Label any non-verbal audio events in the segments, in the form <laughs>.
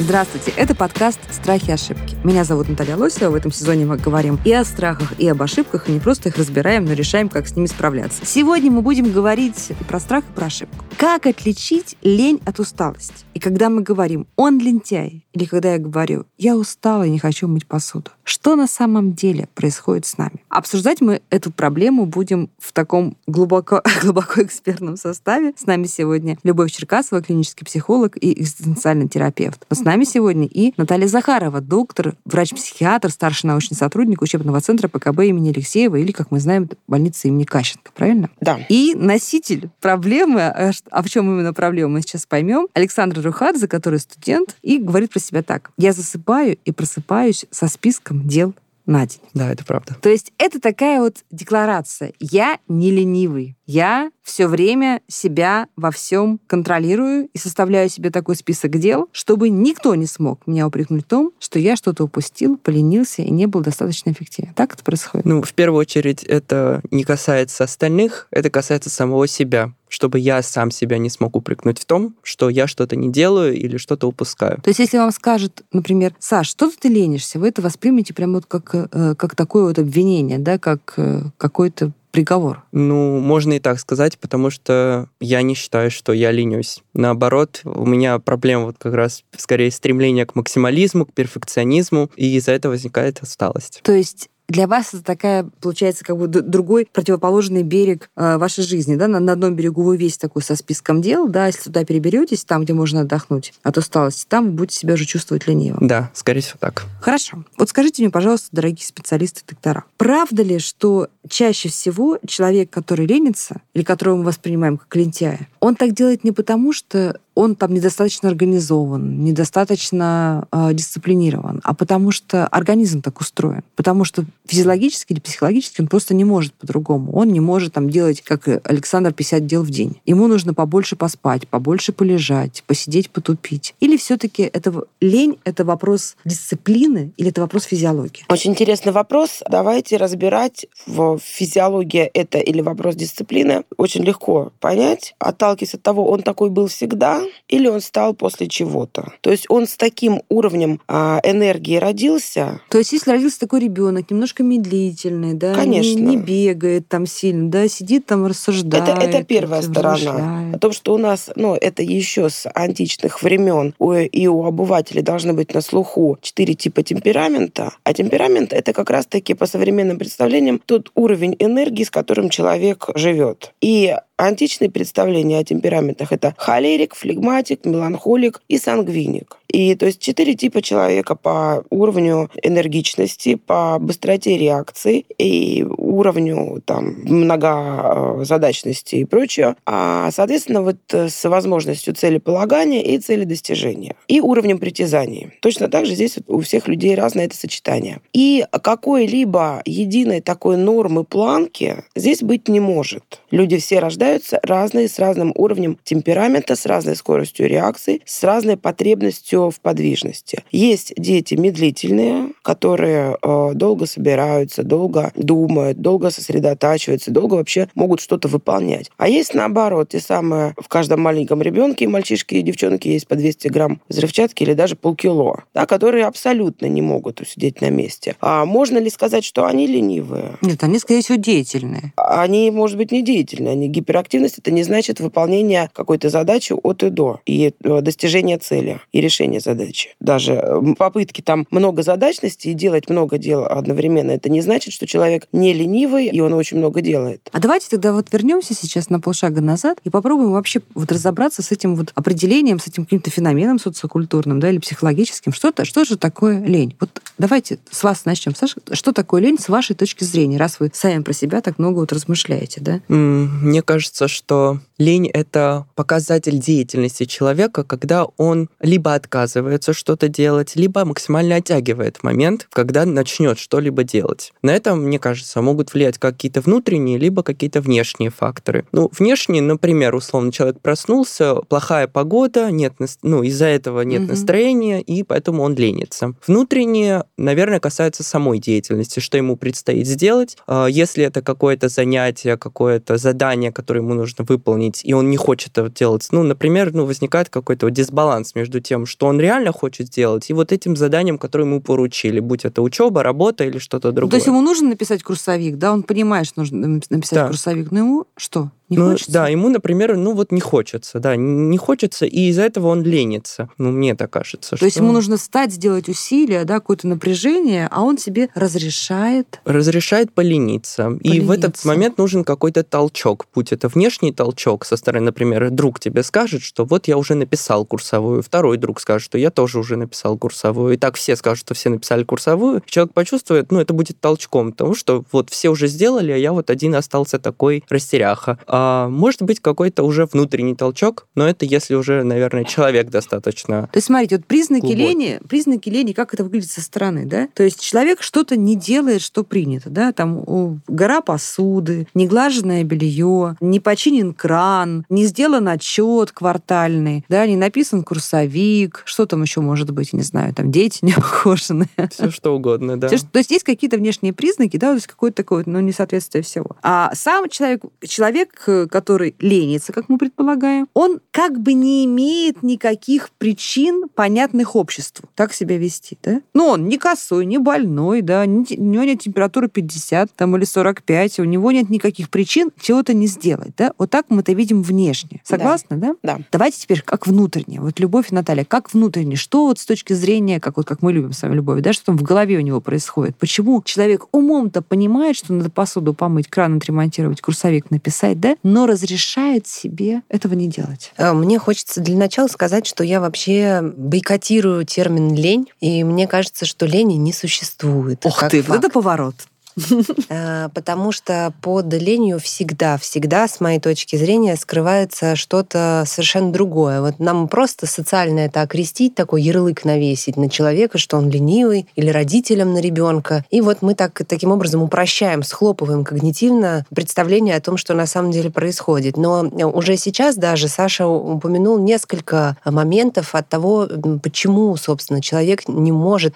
Здравствуйте, это подкаст «Страхи и ошибки». Меня зовут Наталья Лосева. В этом сезоне мы говорим и о страхах, и об ошибках, и не просто их разбираем, но решаем, как с ними справляться. Сегодня мы будем говорить и про страх, и про ошибку. Как отличить лень от усталости? И когда мы говорим «он лентяй», или когда я говорю «я устала и не хочу мыть посуду», что на самом деле происходит с нами? Обсуждать мы эту проблему будем в таком глубоко, <laughs> глубоко экспертном составе. С нами сегодня Любовь Черкасова, клинический психолог и экзистенциальный терапевт. Но с нами сегодня и Наталья Захарова, доктор, врач-психиатр, старший научный сотрудник учебного центра ПКБ имени Алексеева или, как мы знаем, больницы имени Кащенко. Правильно? Да. И носитель проблемы, а ш- а в чем именно проблема, мы сейчас поймем, Александр Рухадзе, который студент, и говорит про себя так. Я засыпаю и просыпаюсь со списком дел на день. Да, это правда. То есть это такая вот декларация. Я не ленивый. Я все время себя во всем контролирую и составляю себе такой список дел, чтобы никто не смог меня упрекнуть в том, что я что-то упустил, поленился и не был достаточно эффективен. Так это происходит? Ну, в первую очередь, это не касается остальных, это касается самого себя чтобы я сам себя не смог упрекнуть в том, что я что-то не делаю или что-то упускаю. То есть, если вам скажут, например, Саш, что ты ленишься, вы это воспримете прямо вот как, э, как такое вот обвинение, да, как э, какой-то приговор. Ну, можно и так сказать, потому что я не считаю, что я ленюсь. Наоборот, у меня проблема вот как раз скорее стремление к максимализму, к перфекционизму, и из-за этого возникает усталость. То есть для вас это такая, получается, как бы другой противоположный берег э, вашей жизни, да? На, на одном берегу вы весь такой со списком дел, да, если туда переберетесь, там, где можно отдохнуть от усталости, там вы будете себя уже чувствовать лениво. Да, скорее всего так. Хорошо. Вот скажите мне, пожалуйста, дорогие специалисты доктора, правда ли, что чаще всего человек, который ленится, или которого мы воспринимаем как лентяя, он так делает не потому, что он там недостаточно организован, недостаточно э, дисциплинирован, а потому что организм так устроен. Потому что физиологически или психологически он просто не может по-другому. Он не может там делать, как Александр, 50 дел в день. Ему нужно побольше поспать, побольше полежать, посидеть, потупить. Или все-таки это лень — это вопрос дисциплины или это вопрос физиологии? Очень интересный вопрос. Давайте разбирать, в физиология это или вопрос дисциплины. Очень легко понять, отталкиваясь от того, он такой был всегда или он стал после чего-то. То есть он с таким уровнем а, энергии родился, То есть, если родился такой ребенок, немножко медлительный, да, не- Конечно. Не, бегает там сильно, да, сидит там, рассуждает. это, это первая сторона. размышляет. О том, что у нас, ну, это еще с античных времен у- и у обывателей должны быть на слуху четыре типа темперамента. А темперамент это как раз-таки по современным представлениям тот уровень энергии, с которым человек живет. И античные представления о темпераментах это холерик, флегматик, меланхолик и сангвиник. И то есть четыре типа человека по уровню энергичности, по быстроте реакции и уровню там многозадачности и прочее. А, соответственно, вот э, с возможностью целеполагания и целедостижения. И уровнем притязаний. Точно так же здесь вот у всех людей разное это сочетание. И какой-либо единой такой нормы планки здесь быть не может. Люди все рождаются разные, с разным уровнем темперамента, с разной скоростью реакции, с разной потребностью в подвижности. Есть дети медлительные, которые э, долго собираются, долго думают, долго сосредотачиваются, долго вообще могут что-то выполнять. А есть наоборот, те самые в каждом маленьком ребенке, мальчишки и девчонки есть по 200 грамм взрывчатки или даже полкило, да, которые абсолютно не могут усидеть на месте. А можно ли сказать, что они ленивые? Нет, они, скорее всего, деятельные. они, может быть, не деятельны. Они гиперактивность это не значит выполнение какой-то задачи от и до и э, достижение цели и решение задачи. Даже э, попытки там многозадачности и делать много дел одновременно, это не значит, что человек не ленивый и он очень много делает. А давайте тогда вот вернемся сейчас на полшага назад и попробуем вообще вот разобраться с этим вот определением, с этим каким-то феноменом социокультурным, да, или психологическим. Что-то, что же такое лень? Вот давайте с вас начнем. Саша, что такое лень с вашей точки зрения, раз вы сами про себя так много вот размышляете, да? Мне кажется, что Лень — это показатель деятельности человека, когда он либо отказывается что-то делать, либо максимально оттягивает момент, когда начнет что-либо делать. На это, мне кажется, могут влиять какие-то внутренние, либо какие-то внешние факторы. Ну, внешние, например, условно, человек проснулся, плохая погода, нет, ну, из-за этого нет угу. настроения, и поэтому он ленится. Внутренние, наверное, касаются самой деятельности, что ему предстоит сделать. А, если это какое-то занятие, какое-то задание, которое ему нужно выполнить, и он не хочет это делать, ну, например, ну, возникает какой-то вот дисбаланс между тем, что он реально хочет сделать, и вот этим заданием, которое ему поручили, будь это учеба, работа или что-то другое. То есть ему нужно написать курсовик, да, он понимает, что нужно написать да. курсовик, но ему что? Не ну, хочется? Да, ему, например, ну вот не хочется, да, не хочется, и из-за этого он ленится. Ну, мне так кажется. То что... есть ему нужно встать, сделать усилия, да, какое-то напряжение, а он себе разрешает... Разрешает полениться. полениться. И в этот момент нужен какой-то толчок. Будь это внешний толчок со стороны, например, друг тебе скажет, что вот я уже написал курсовую, второй друг скажет, что я тоже уже написал курсовую, и так все скажут, что все написали курсовую. Человек почувствует, ну, это будет толчком того, что вот все уже сделали, а я вот один остался такой растеряха а, может быть какой-то уже внутренний толчок, но это если уже, наверное, человек достаточно. То есть, смотрите, вот признаки глубокий. лени, признаки лени, как это выглядит со стороны, да? То есть человек что-то не делает, что принято, да? Там гора посуды, неглаженное белье, не починен кран, не сделан отчет квартальный, да, не написан курсовик, что там еще может быть, не знаю, там дети <laughs> не ухоженные. Все что угодно, да. Все, то есть есть какие-то внешние признаки, да, то есть какое-то такое, ну, несоответствие всего. А сам человек, человек который ленится, как мы предполагаем, он как бы не имеет никаких причин, понятных обществу, так себя вести, да? Ну, он не косой, не больной, да, у него нет температуры 50 там, или 45, у него нет никаких причин чего-то не сделать, да? Вот так мы это видим внешне. Согласны, да? Да. Давайте теперь как внутренне. Вот любовь, Наталья, как внутренне? Что вот с точки зрения, как вот как мы любим с вами любовь, да, что там в голове у него происходит? Почему человек умом-то понимает, что надо посуду помыть, кран отремонтировать, курсовик написать, да, но разрешает себе этого не делать. А, мне хочется для начала сказать, что я вообще бойкотирую термин лень, и мне кажется, что лени не существует. Ух ты, вот это поворот. <laughs> Э, потому что под ленью всегда, всегда, с моей точки зрения, скрывается что-то совершенно другое. Вот нам просто социально это окрестить, такой ярлык навесить на человека, что он ленивый, или родителям на ребенка. И вот мы так, таким образом упрощаем, схлопываем когнитивно представление о том, что на самом деле происходит. Но уже сейчас даже Саша упомянул несколько моментов от того, почему, собственно, человек не может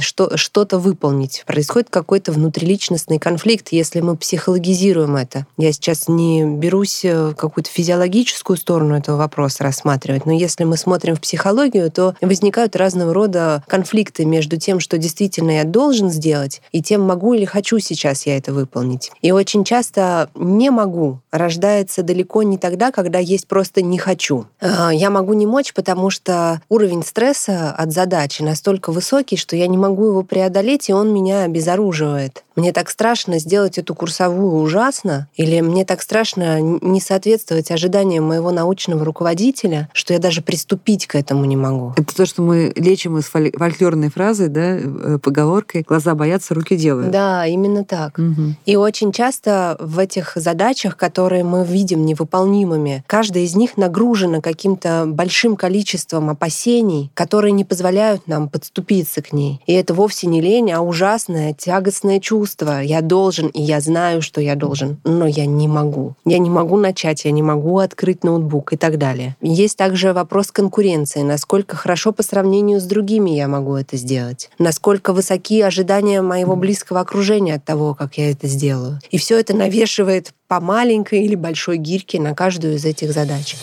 что-то выполнить. Происходит какой-то внутриличный личностный конфликт, если мы психологизируем это. Я сейчас не берусь э, какую-то физиологическую сторону этого вопроса рассматривать, но если мы смотрим в психологию, то возникают разного рода конфликты между тем, что действительно я должен сделать, и тем, могу или хочу сейчас я это выполнить. И очень часто не могу рождается далеко не тогда, когда есть просто не хочу. Э, я могу не мочь, потому что уровень стресса от задачи настолько высокий, что я не могу его преодолеть, и он меня обезоруживает. Мне так страшно сделать эту курсовую ужасно, или мне так страшно не соответствовать ожиданиям моего научного руководителя, что я даже приступить к этому не могу. Это то, что мы лечим из фольклорной фразы, да, э, поговоркой «глаза боятся, руки делают». Да, именно так. Угу. И очень часто в этих задачах, которые мы видим невыполнимыми, каждая из них нагружена каким-то большим количеством опасений, которые не позволяют нам подступиться к ней. И это вовсе не лень, а ужасное, тягостное чувство, чувство, я должен, и я знаю, что я должен, но я не могу. Я не могу начать, я не могу открыть ноутбук и так далее. Есть также вопрос конкуренции, насколько хорошо по сравнению с другими я могу это сделать, насколько высоки ожидания моего близкого окружения от того, как я это сделаю. И все это навешивает по маленькой или большой гирьке на каждую из этих задач.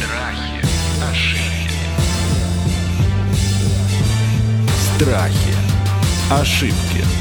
Страхи, ошибки. Страхи, ошибки.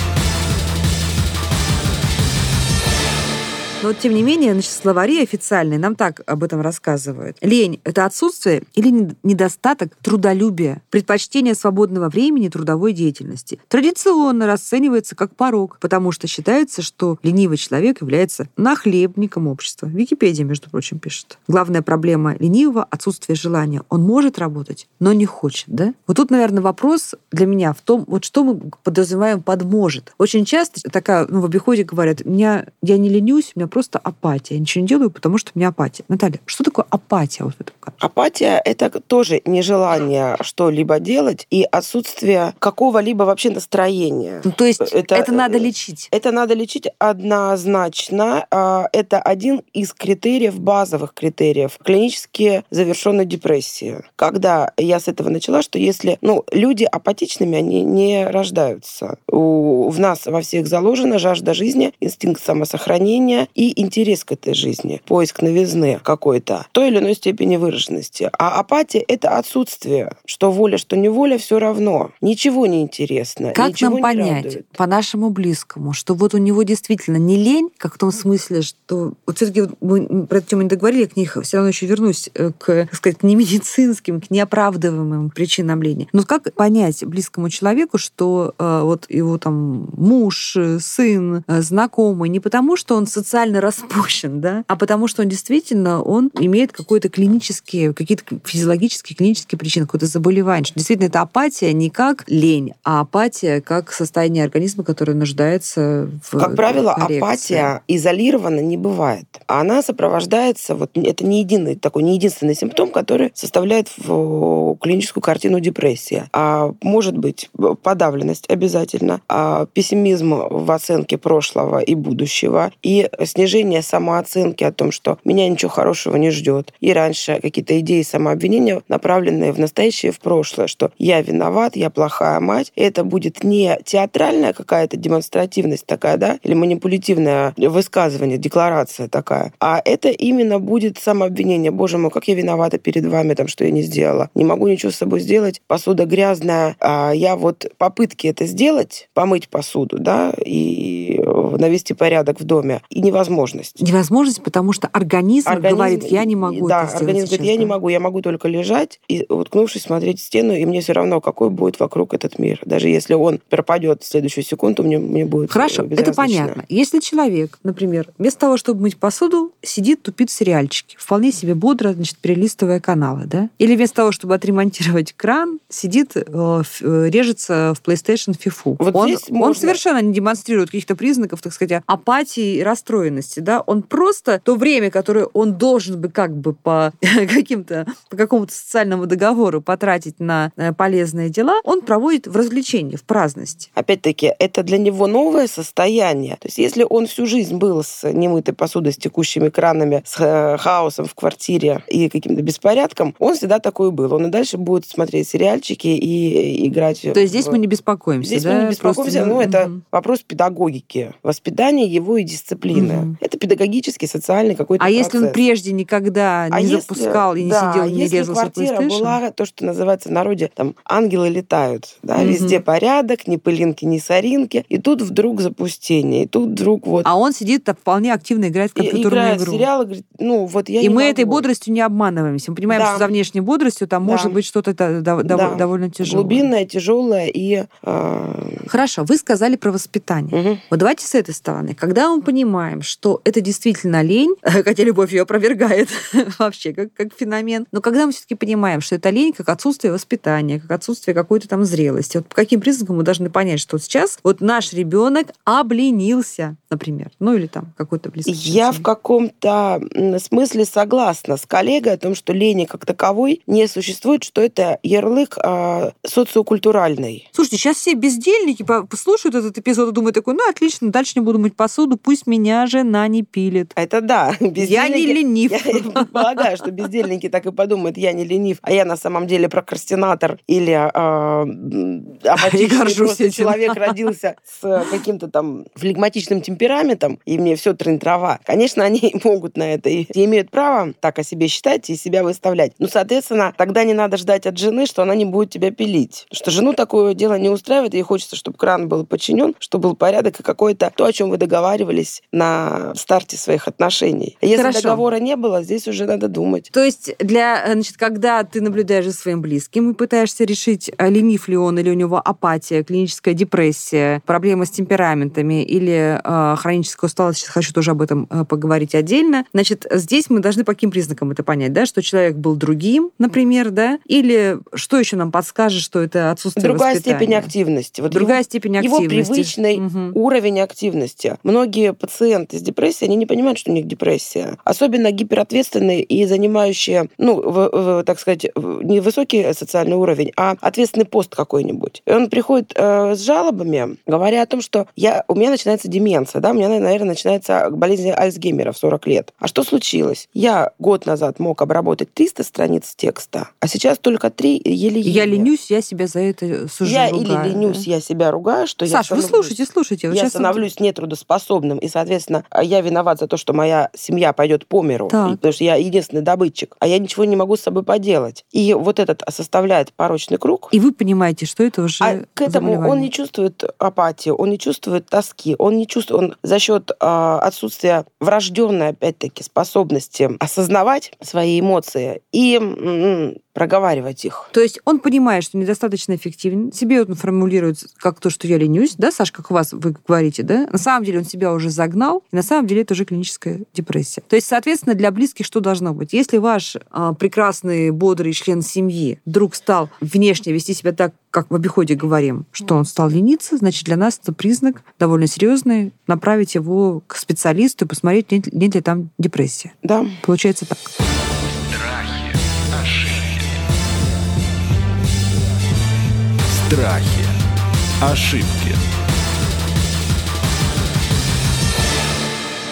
Но, тем не менее, значит, словари официальные нам так об этом рассказывают. Лень — это отсутствие или недостаток трудолюбия, предпочтение свободного времени трудовой деятельности. Традиционно расценивается как порог, потому что считается, что ленивый человек является нахлебником общества. Википедия, между прочим, пишет. Главная проблема ленивого — отсутствие желания. Он может работать, но не хочет, да? Вот тут, наверное, вопрос для меня в том, вот что мы подразумеваем под «может». Очень часто такая, ну, в обиходе говорят, меня, я не ленюсь, у меня меня просто апатия. Я ничего не делаю, потому что у меня апатия. Наталья, что такое апатия вот в этом? Апатия – это тоже нежелание что-либо делать и отсутствие какого-либо вообще настроения. Ну, то есть это, это надо лечить? Это надо лечить однозначно. А, это один из критериев, базовых критериев клинически завершенной депрессии. Когда я с этого начала, что если ну, люди апатичными, они не рождаются. У, в нас во всех заложена жажда жизни, инстинкт самосохранения и интерес к этой жизни, поиск новизны какой-то, той или иной степени выраженности. А апатия — это отсутствие. Что воля, что неволя, все равно. Ничего не интересно. Как ничего нам понять, радует. по нашему близкому, что вот у него действительно не лень, как в том смысле, что вот все-таки мы про эту тему не договорили, к них все равно еще вернусь э, к, так сказать, к немедицинским, к неоправдываемым причинам лени. Но как понять близкому человеку, что э, вот его там муж, э, сын, э, знакомый, не потому, что он социально распущен, да, а потому, что он действительно, он имеет какой-то клинические, какие-то физиологические, клинические причины, какое-то заболевание. Что действительно, это апатия не как лень, а апатия как состояние организма, которое нуждается в Как правило, коррекции. апатия изолированно не бывает. Она сопровождается, вот это не единый такой, не единственный симптом, который составляет в клиническую картину депрессии. А может быть подавленность обязательно, а пессимизм в оценке прошлого и будущего, и снижение самооценки о том, что меня ничего хорошего не ждет. И раньше какие-то идеи самообвинения, направленные в настоящее и в прошлое, что я виноват, я плохая мать. Это будет не театральная какая-то демонстративность такая, да, или манипулятивное высказывание, декларация такая, а это именно будет самообвинение. Боже мой, как я виновата перед вами, там, что я не сделала. Не могу ничего с собой сделать. Посуда грязная. А я вот попытки это сделать, помыть посуду, да, и навести порядок в доме, и невозможность. Невозможность, потому что организм, Организм- говорит, я не могу Да, это организм сейчас, говорит, я не да. могу, я могу только лежать и, уткнувшись, смотреть в стену, и мне все равно, какой будет вокруг этот мир. Даже если он пропадет в следующую секунду, мне, мне будет Хорошо, э, это понятно. Если человек, например, вместо того, чтобы мыть посуду, сидит, тупит в сериальчике, вполне себе бодро, значит, перелистывая каналы, да? Или вместо того, чтобы отремонтировать кран, сидит, э, э, режется в PlayStation FIFA. Вот он, он можно- совершенно не демонстрирует каких-то признаков, так сказать, апатии и расстроенности, да? Он просто то время, которое он должен бы как бы по <laughs> каким-то, по какому-то социальному договору потратить на э, полезные дела, он проводит в развлечении, в праздности. Опять-таки, это для него новое состояние. То есть, если он всю жизнь был с немытой посудой, с текущими кранами, с э, хаосом в квартире и каким-то беспорядком, он всегда такой был. Он и дальше будет смотреть сериальчики и играть. То есть здесь в- мы не беспокоимся, Здесь да? мы не беспокоимся, Просто, ну, это вопрос педагогики, воспитания его и дисциплины. Это педагогический, социальный какой-то А если он процесс. прежде никогда А не если- запускал и не да, сидел, не если резался в квартира была то, что называется в народе, там, ангелы летают, да, Мгм. везде порядок, ни пылинки, ни соринки, и тут вдруг запустение, и тут вдруг вот А он сидит так вполне активно играет в компьютерную играет игру. сериалы, говорит, ну вот я и мы могу. этой бодростью не обманываемся. Мы понимаем, Да. что за внешней бодростью там Да. может быть что-то да- да- Да. дов- довольно тяжелое. Глубинное, тяжелое и... э, Хорошо, вы сказали про воспитание. мгм. Вот давайте с этой стороны. Когда мы понимаем, что это действительно лень, <laughs> хотя любовь ее опровергает <laughs> вообще как, как феномен, но когда мы все-таки понимаем, что это лень как отсутствие воспитания, как отсутствие какой-то там зрелости, вот по каким признакам мы должны понять, что вот сейчас вот наш ребенок обленился, например, ну или там какой-то близкий. Я в каком-то смысле согласна с коллегой о том, что лени как таковой не существует, что это ярлык а, социокультуральный. Слушайте, сейчас все бездельники по- послушают этот эпизод и думают такой, ну отлично, дальше не буду мыть посуду, пусть меня жена не пилит. Это да. <laughs> Я не ленив. Я <laughs> предполагаю, что бездельники так и подумают, я не ленив, а я на самом деле прокрастинатор или а, <laughs> апатичный человек родился с каким-то там флегматичным темпераментом, и мне все трын-трава. Конечно, они могут на это и имеют право так о себе считать и себя выставлять. Ну, соответственно, тогда не надо ждать от жены, что она не будет тебя пилить. Что жену такое дело не устраивает, ей хочется, чтобы кран был подчинен, чтобы был порядок и какое-то то, о чем вы договаривались на старте своих отношений. А Если Хорошо. договора не было, здесь уже надо думать. То есть для, э, значит, когда ты наблюдаешь за своим близким и пытаешься решить, э, ленив ли он, или у него апатия, клиническая депрессия, проблемы с темпераментами или э, хроническая усталость, сейчас хочу тоже об этом э, поговорить отдельно, значит, здесь мы должны по каким признакам это понять, да, что человек был другим, например, да, или что еще нам подскажет, что это отсутствие Другая воспитания? степень активности. Вот Другая его, степень его активности. привычный Мгм. уровень активности. Многие пациенты с депрессией, они не понимают, что у них депрессия. Особенно гиперответственные и занимающие, ну, в- в, так сказать, не высокий социальный уровень, а ответственный пост какой-нибудь. И он приходит э, с жалобами, говоря о том, что я, у меня начинается деменция, да, у меня, наверное, начинается болезнь Альцгеймера в 40 лет. А что случилось? Я год назад мог обработать 300 страниц текста, а сейчас только 3 еле-еле. Я ленюсь, я себя за это сужу, Я ругаю, или да. ленюсь, я себя ругаю, что я Саш, вы слушайте, слушайте. Вот я становлюсь нетрудоспособным, и, соответственно, я виноват за то, что моя семья пойдет по миру, Так. потому что я единственный добытчик, а я ничего не могу с собой поделать. И вот этот составляет порочный круг. И вы понимаете, что это уже А к этому он не чувствует апатии, он не чувствует тоски, он не чувствует, он за счет а, отсутствия врожденной, опять-таки, способности осознавать свои эмоции и проговаривать их. То есть он понимает, что недостаточно эффективен, себе он формулирует как то, что я ленюсь, да, Саш, как у вас вы говорите, да? На самом деле он себя уже загнал, и на самом деле это уже клиническая депрессия. То есть, соответственно, для близких что должно быть? Если ваш а, прекрасный, бодрый член семьи вдруг стал внешне вести себя так, как в обиходе говорим, что он стал лениться, значит, для нас это признак довольно серьезный, направить его к специалисту и посмотреть, нет, нет ли там депрессия. Да. Получается так. Страхи, Страхи. Ошибки.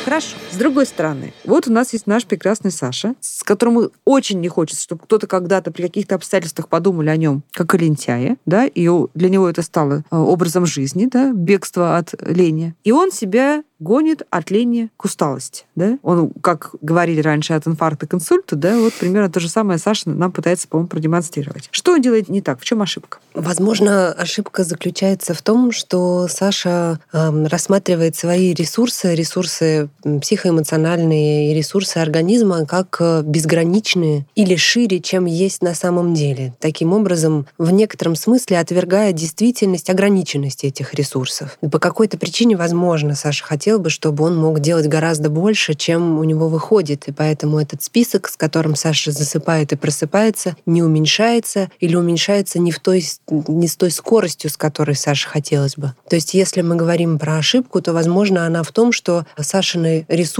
Хорошо. С другой стороны, вот у нас есть наш прекрасный Саша, с которым очень не хочется, чтобы кто-то когда-то при каких-то обстоятельствах подумали о нем как о лентяе, да, и для него это стало э, образом жизни, да, бегство от лени. И он себя гонит от лени к усталости, да. Он, как говорили раньше, от инфаркта к инсульту, да, вот примерно то же самое Саша нам пытается, по-моему, продемонстрировать. Что он делает не так? В чем ошибка? Возможно, ошибка заключается в том, что Саша эм, рассматривает свои ресурсы, ресурсы м, психоэмоциональные и ресурсы организма как э, безграничные или шире, чем есть на самом деле. Таким образом, в некотором смысле отвергая действительность ограниченности этих ресурсов. По какой-то причине, возможно, Саша хотел бы, чтобы он мог делать гораздо больше, чем у него выходит. И поэтому этот список, с которым Саша засыпает и просыпается, не уменьшается или уменьшается не, в той, не с той скоростью, с которой Саше хотелось бы. То есть если мы говорим про ошибку, то, возможно, она в том, что Сашины ресурсы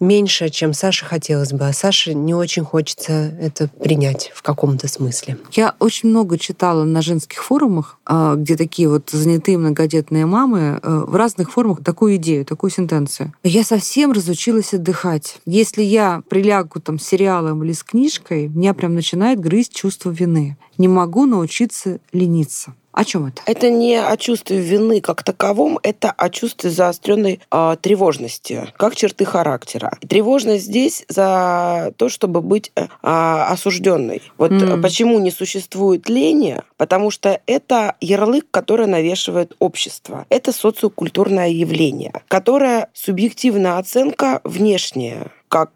меньше, чем Саше хотелось бы, а Саше не очень хочется это принять в каком-то смысле. Я очень много читала на женских форумах, а, где такие вот занятые многодетные мамы э, в разных формах такую идею, такую сентенцию. Я совсем разучилась отдыхать. Если я прилягу там с сериалом или с книжкой, меня прям начинает грызть чувство вины. Не могу научиться лениться. О чем это? Это не о чувстве вины как таковом, это о чувстве заостренной а, тревожности, как черты характера. Тревожность здесь за то, чтобы быть э, а, осужденной. Вот э, почему не существует лени? Потому что это ярлык, который навешивает общество. Это социокультурное явление, которое субъективная оценка внешняя как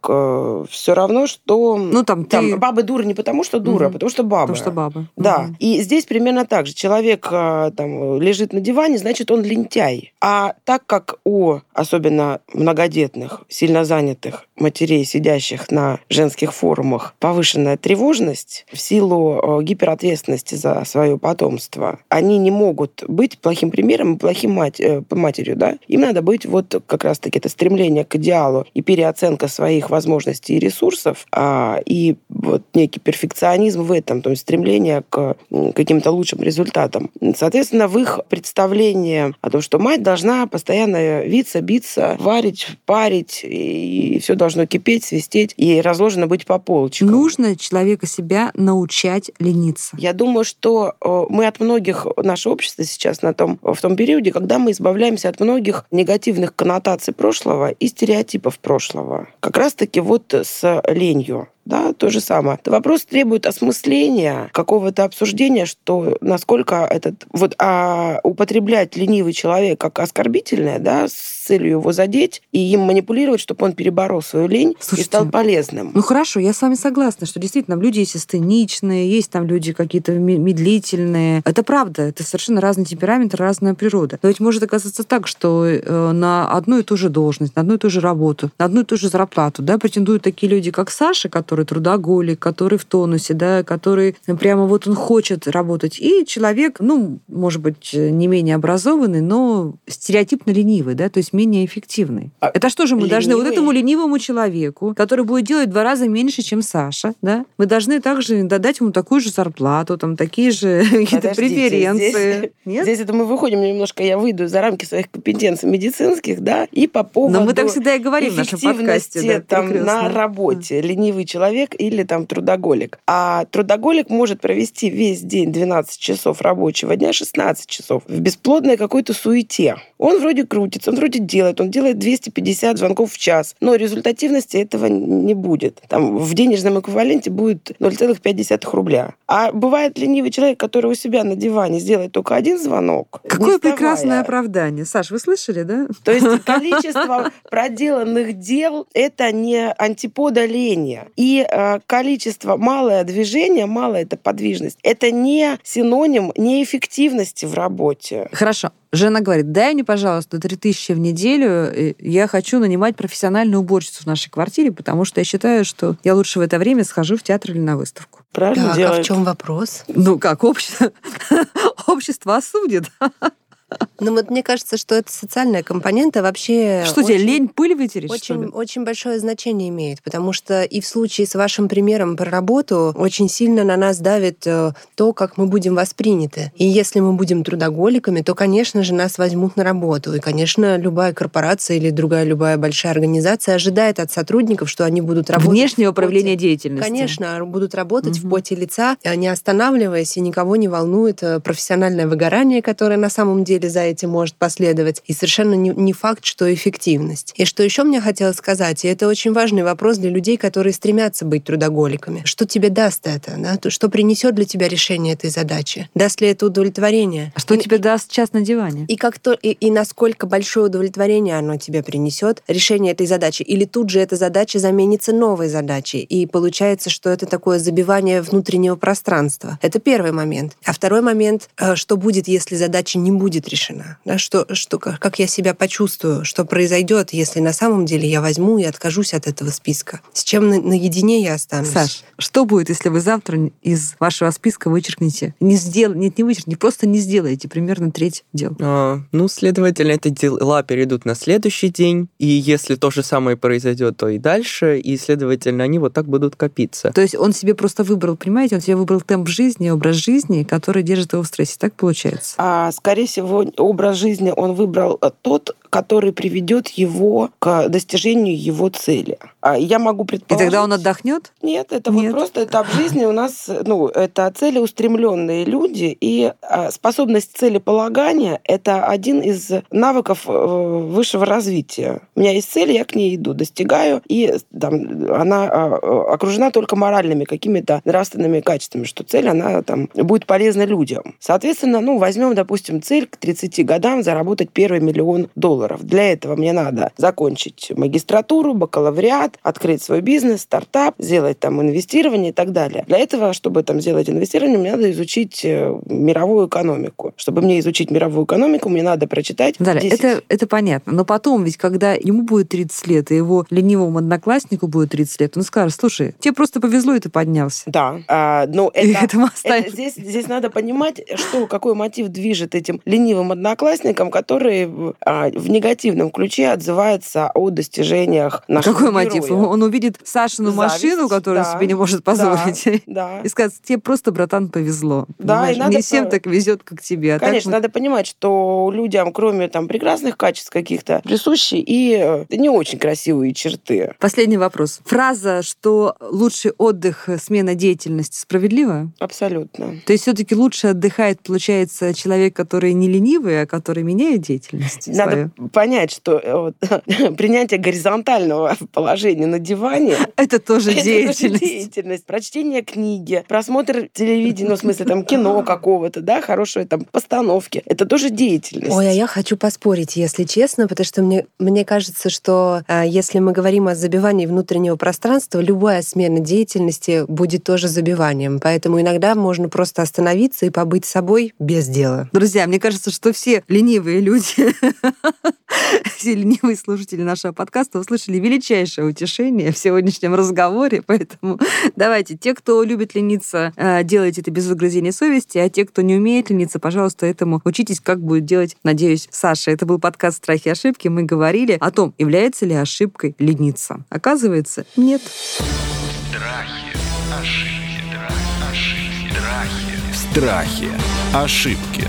все равно, что Ну, там, там, ты... баба дура не потому, что дура, а Мгм. потому что баба. Потому что баба. Да, Мгм. и здесь примерно так же. Человек а, там лежит на диване, значит, он лентяй. А так как у особенно многодетных, сильно занятых матерей, сидящих на женских форумах, повышенная тревожность в силу э, гиперответственности за свое потомство, они не могут быть плохим примером и плохим мать, э, матерью. Да? Им надо быть вот как раз-таки это стремление к идеалу и переоценка своих возможностей и ресурсов, а, и вот некий перфекционизм в этом, то есть стремление к каким-то лучшим результатам. Соответственно, в их представлении о том, что мать должна постоянно виться, биться, варить, парить, и все должно кипеть, свистеть, и разложено быть по полочкам. Нужно человека себя научать лениться. Я думаю, что э, мы от многих, наше общество сейчас на том, в том периоде, когда мы избавляемся от многих негативных коннотаций прошлого и стереотипов прошлого. Как раз-таки вот с ленью. Да, то же самое. Вопрос требует осмысления, какого-то обсуждения, что насколько этот вот а употреблять ленивый человек как оскорбительное, да, с целью его задеть и им манипулировать, чтобы он переборол свою лень Слушайте, и стал полезным. Ну хорошо, я с вами согласна, что действительно люди есть астеничные, есть там люди какие-то ме- медлительные. Это правда, это совершенно разный темперамент, разная природа. Но ведь может оказаться так, что э, на одну и ту же должность, на одну и ту же работу, на одну и ту же зарплату, да, претендуют такие люди, как Саша, который трудоголик, который в тонусе, да, который прямо вот он хочет работать, и человек, ну, может быть, не менее образованный, но стереотипно ленивый, да, то есть менее эффективный. А Это что же мы должны вот ленивый? этому ленивому человеку, который будет делать два раза меньше, чем Саша, да, мы должны также додать ему такую же зарплату, там такие же <laughs> какие-то преференции. Здесь, <laughs> Нет? здесь это мы выходим немножко, я выйду за рамки своих компетенций медицинских, да, и по поводу Но мы так всегда и говорим в нашем подкасте. да, там, на работе, ленивый человек или там трудоголик. А трудоголик может провести весь день 12 часов рабочего дня, 16 часов в бесплодной какой-то суете. Он вроде крутится, он вроде делает, он делает 250 звонков в час, но результативности этого не будет. Там в денежном эквиваленте будет 0,5 рубля. А бывает ленивый человек, который у себя на диване сделает только один звонок. Какое прекрасное оправдание. Саш, вы слышали, да? То есть <laughs> количество проделанных дел – это не антипода лени. И э, количество, малое движение, малая эта подвижность – это не синоним неэффективности в работе. Хорошо. Жена говорит, дай мне, пожалуйста, 3000 в неделю. Я хочу нанимать профессиональную уборщицу в нашей квартире, потому что я считаю, что я лучше в это время схожу в театр или на выставку. Правильно Так, а в делает? чем вопрос? Ну как, общество, <laughs> общество осудит. <laughs> Ну вот мне кажется, что это социальная компонента вообще... Что тебе, очень- лень пыль вытереть, Очень, очень большое значение имеет, потому что и в случае с вашим примером про работу очень сильно на нас давит э, то, как мы будем восприняты. И если мы будем трудоголиками, то, конечно же, нас возьмут на работу. И, конечно, любая корпорация или другая любая большая организация ожидает от сотрудников, что они будут работать Внешнее в поте. управление деятельностью. Конечно, будут работать в Мгм. поте лица, э, не останавливаясь, и никого не волнует э, профессиональное выгорание, которое на самом деле за этим может последовать. И совершенно не, не факт, что эффективность. И что еще мне хотелось сказать, и это очень важный вопрос для людей, которые стремятся быть трудоголиками. Что тебе даст это? Да? То, Что принесет для тебя решение этой задачи? Даст ли это удовлетворение? А Что И- тебе даст час на диване? и как то и, и насколько большое удовлетворение оно тебе принесет решение этой задачи, или тут же эта задача заменится новой задачей, и получается, что это такое забивание внутреннего пространства. Это первый момент. А второй момент, э, что будет, если задача не будет решена, да, что, что как как я себя почувствую, что произойдет, если на самом деле я возьму и откажусь от этого списка, с чем на- наедине я останусь. Саш, что будет, если вы завтра из вашего списка вычеркнете? Не сдел... Нет, не вычеркните, просто не сделаете примерно треть дел. А, ну, следовательно, эти дела перейдут на следующий день, и если то же самое произойдет, то и дальше, и, следовательно, они вот так будут копиться. То есть он себе просто выбрал, понимаете, он себе выбрал темп жизни, образ жизни, который держит его в стрессе. Так получается? А, скорее всего, образ жизни он выбрал э, тот, который приведет его к достижению его цели. А я могу И предположить... тогда он отдохнет? Нет, это Нет. вот просто этап жизни у нас, ну, это целеустремленные люди, и а, способность целеполагания – это один из навыков э, высшего развития. У меня есть цель, я к ней иду, достигаю, и там, она а, окружена только моральными какими-то нравственными качествами, что цель, она там будет полезна людям. Соответственно, ну, возьмем, допустим, цель к 30 годам заработать первый миллион долларов. Для этого мне надо закончить магистратуру, бакалавриат, открыть свой бизнес, стартап, сделать там инвестирование и так далее. Для этого, чтобы там сделать инвестирование, мне надо изучить э, мировую экономику. Чтобы мне изучить мировую экономику, мне надо прочитать Далее, 10 это, это понятно. Но потом, ведь когда ему будет 30 лет, и его ленивому однокласснику будет 30 лет, он скажет, слушай, тебе просто повезло, и ты поднялся. Да, а, но И это, этому это останется. здесь, здесь надо понимать, что, какой мотив движет этим ленивым одноклассникам, которые в, а, в негативном ключе отзывается о достижениях нашего Какой мотив? героя. Он увидит Сашину Зависть, машину, которую да, себе не может позволить. Да. <laughs> И скажет, тебе просто, братан, повезло. Да, Понимаешь? и надо Не всем так везет, как тебе. А так Конечно, вот- надо понимать, что людям, кроме там прекрасных качеств каких-то, присущи и э, не очень красивые черты. Последний вопрос. Фраза, что лучший отдых — смена деятельности, справедлива? Абсолютно. То есть все-таки лучше отдыхает, получается, человек, который не ленивый, а который меняет деятельность Надо, свою? Понять, что э, вот, <laughs> принятие горизонтального <laughs> положения на диване <laughs> Это тоже это деятельность. деятельность. Прочтение книги, просмотр телевидения, ну, в смысле, там, кино какого-то, да, хорошие там постановки. Это тоже деятельность. Ой, а я хочу поспорить, если честно, потому что мне, мне кажется, что а, если мы говорим о забивании внутреннего пространства, любая смена деятельности будет тоже забиванием. Поэтому иногда можно просто остановиться и побыть собой без дела. Друзья, мне кажется, что все ленивые люди, <laughs> все ленивые слушатели нашего подкаста услышали величайшее утешение в сегодняшнем разговоре, поэтому <laughs> давайте, те, кто любит лениться, э, делайте это без выгрызения совести, а те, кто не умеет лениться, пожалуйста, этому учитесь, как будет делать, надеюсь, Саша. Это был подкаст «Страхи и ошибки». Мы говорили о том, является ли ошибкой лениться. Оказывается, нет. Страхи, ошибки, ошибки, страхи. Страхи. Ошибки.